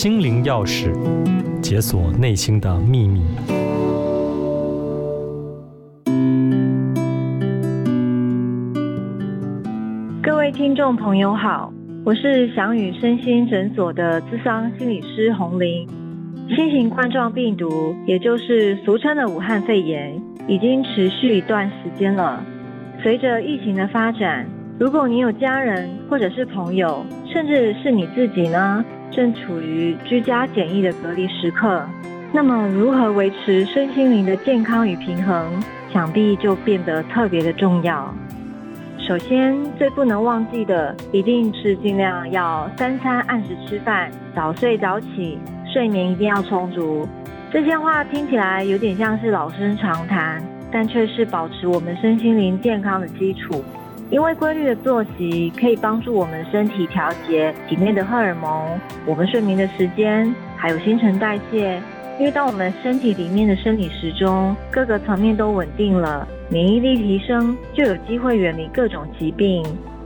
心灵钥匙，解锁内心的秘密。各位听众朋友好，我是翔宇身心诊所的咨商心理师洪玲。新型冠状病毒，也就是俗称的武汉肺炎，已经持续一段时间了。随着疫情的发展，如果你有家人或者是朋友，甚至是你自己呢，正处于居家检疫的隔离时刻，那么如何维持身心灵的健康与平衡，想必就变得特别的重要。首先，最不能忘记的，一定是尽量要三餐按时吃饭，早睡早起，睡眠一定要充足。这些话听起来有点像是老生常谈。但却是保持我们身心灵健康的基础，因为规律的作息可以帮助我们身体调节体内的荷尔蒙，我们睡眠的时间，还有新陈代谢。因为当我们身体里面的生理时钟各个层面都稳定了，免疫力提升，就有机会远离各种疾病。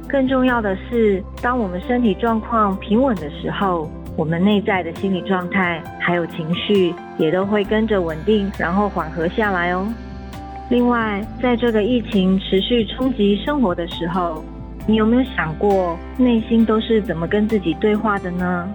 更重要的是，当我们身体状况平稳的时候，我们内在的心理状态还有情绪也都会跟着稳定，然后缓和下来哦。另外，在这个疫情持续冲击生活的时候，你有没有想过内心都是怎么跟自己对话的呢？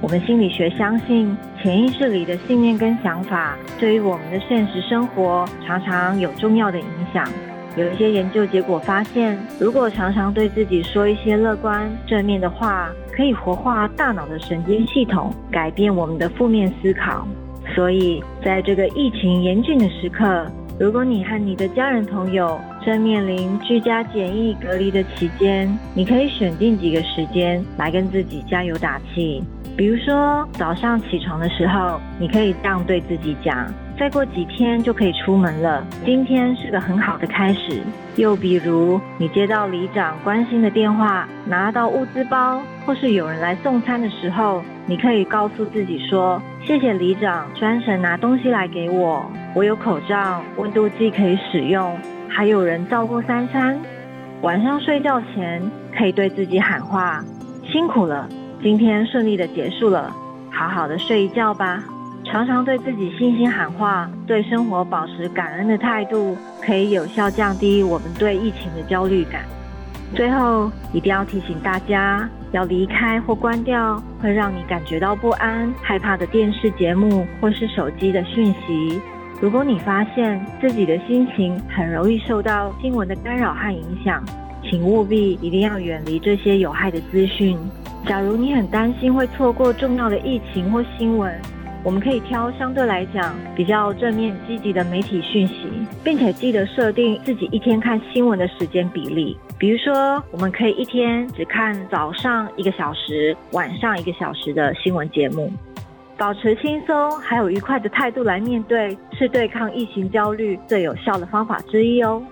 我们心理学相信，潜意识里的信念跟想法，对于我们的现实生活常常有重要的影响。有一些研究结果发现，如果常常对自己说一些乐观正面的话，可以活化大脑的神经系统，改变我们的负面思考。所以，在这个疫情严峻的时刻，如果你和你的家人朋友正面临居家检疫隔离的期间，你可以选定几个时间来跟自己加油打气。比如说早上起床的时候，你可以这样对自己讲：再过几天就可以出门了，今天是个很好的开始。又比如你接到里长关心的电话，拿到物资包，或是有人来送餐的时候，你可以告诉自己说：谢谢里长专程拿东西来给我。我有口罩、温度计可以使用，还有人照顾三餐。晚上睡觉前可以对自己喊话：“辛苦了，今天顺利的结束了，好好的睡一觉吧。”常常对自己信心喊话，对生活保持感恩的态度，可以有效降低我们对疫情的焦虑感。最后，一定要提醒大家，要离开或关掉会让你感觉到不安、害怕的电视节目或是手机的讯息。如果你发现自己的心情很容易受到新闻的干扰和影响，请务必一定要远离这些有害的资讯。假如你很担心会错过重要的疫情或新闻，我们可以挑相对来讲比较正面积极的媒体讯息，并且记得设定自己一天看新闻的时间比例。比如说，我们可以一天只看早上一个小时、晚上一个小时的新闻节目。保持轻松还有愉快的态度来面对，是对抗疫情焦虑最有效的方法之一哦。